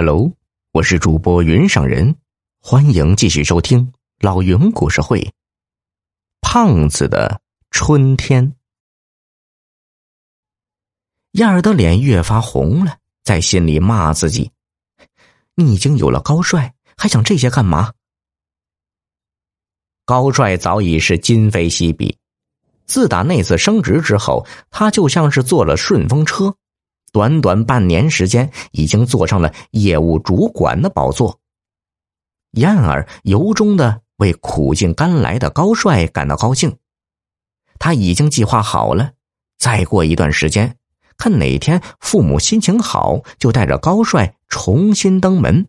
Hello，我是主播云上人，欢迎继续收听老云故事会。胖子的春天，燕儿的脸越发红了，在心里骂自己：“你已经有了高帅，还想这些干嘛？”高帅早已是今非昔比，自打那次升职之后，他就像是坐了顺风车。短短半年时间，已经坐上了业务主管的宝座。燕儿由衷的为苦尽甘来的高帅感到高兴。他已经计划好了，再过一段时间，看哪天父母心情好，就带着高帅重新登门。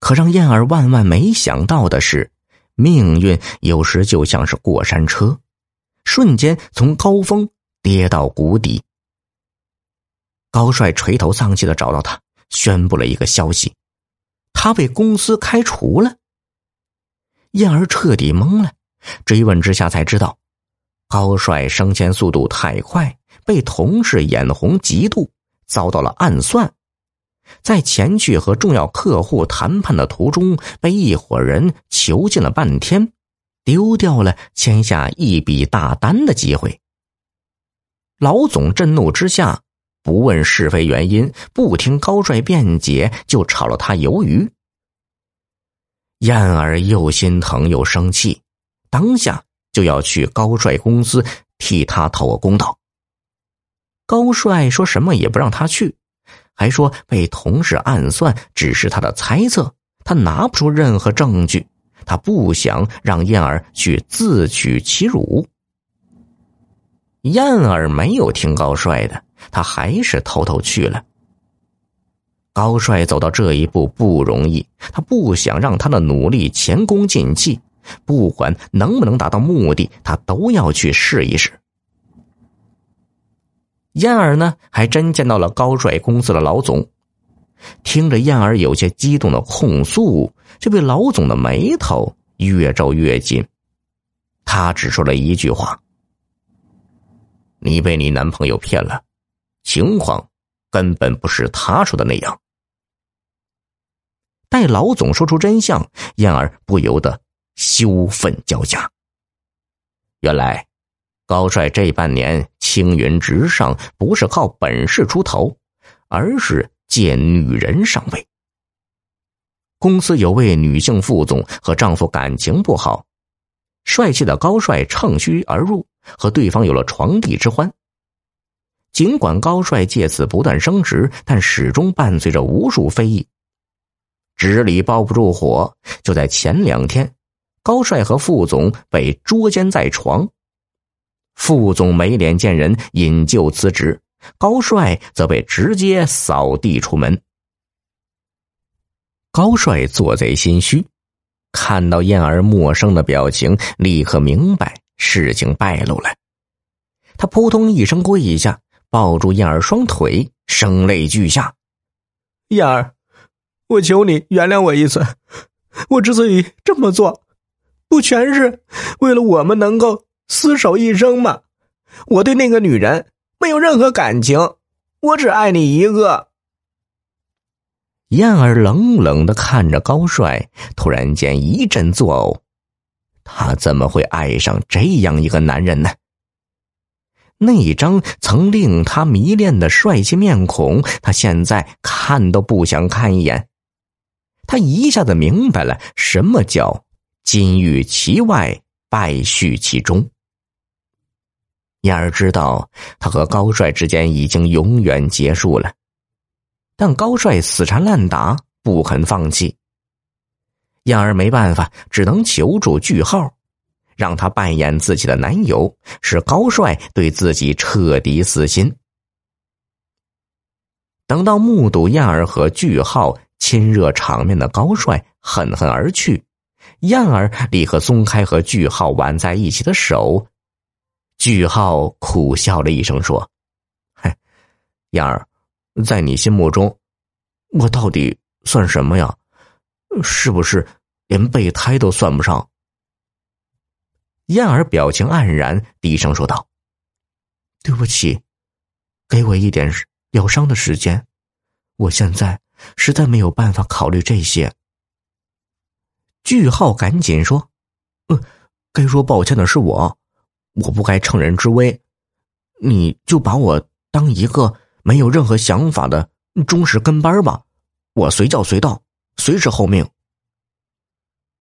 可让燕儿万万没想到的是，命运有时就像是过山车，瞬间从高峰跌到谷底。高帅垂头丧气的找到他，宣布了一个消息：他被公司开除了。燕儿彻底懵了，追问之下才知道，高帅升迁速度太快，被同事眼红嫉妒，遭到了暗算，在前去和重要客户谈判的途中，被一伙人囚禁了半天，丢掉了签下一笔大单的机会。老总震怒之下。不问是非原因，不听高帅辩解，就炒了他鱿鱼。燕儿又心疼又生气，当下就要去高帅公司替他讨个公道。高帅说什么也不让他去，还说被同事暗算只是他的猜测，他拿不出任何证据，他不想让燕儿去自取其辱。燕儿没有听高帅的。他还是偷偷去了。高帅走到这一步不容易，他不想让他的努力前功尽弃，不管能不能达到目的，他都要去试一试。燕儿呢，还真见到了高帅公司的老总，听着燕儿有些激动的控诉，这位老总的眉头越皱越紧，他只说了一句话：“你被你男朋友骗了。”情况根本不是他说的那样。待老总说出真相，燕儿不由得羞愤交加。原来，高帅这半年青云直上，不是靠本事出头，而是借女人上位。公司有位女性副总和丈夫感情不好，帅气的高帅乘虚而入，和对方有了床笫之欢。尽管高帅借此不断升职，但始终伴随着无数非议。纸里包不住火，就在前两天，高帅和副总被捉奸在床。副总没脸见人，引咎辞职；高帅则被直接扫地出门。高帅做贼心虚，看到燕儿陌生的表情，立刻明白事情败露了。他扑通一声跪下。抱住燕儿双腿，声泪俱下：“燕儿，我求你原谅我一次。我之所以这么做，不全是为了我们能够厮守一生吗？我对那个女人没有任何感情，我只爱你一个。”燕儿冷冷的看着高帅，突然间一阵作呕。他怎么会爱上这样一个男人呢？那一张曾令他迷恋的帅气面孔，他现在看都不想看一眼。他一下子明白了什么叫“金玉其外，败絮其中”。燕儿知道他和高帅之间已经永远结束了，但高帅死缠烂打，不肯放弃。燕儿没办法，只能求助句号。让他扮演自己的男友，使高帅对自己彻底死心。等到目睹燕儿和句号亲热场面的高帅恨恨而去，燕儿立刻松开和句号挽在一起的手。句号苦笑了一声说：“嘿，燕儿，在你心目中，我到底算什么呀？是不是连备胎都算不上？”燕儿表情黯然，低声说道：“对不起，给我一点疗伤的时间。我现在实在没有办法考虑这些。句号赶紧说：“嗯，该说抱歉的是我，我不该乘人之危。你就把我当一个没有任何想法的忠实跟班吧，我随叫随到，随时候命。”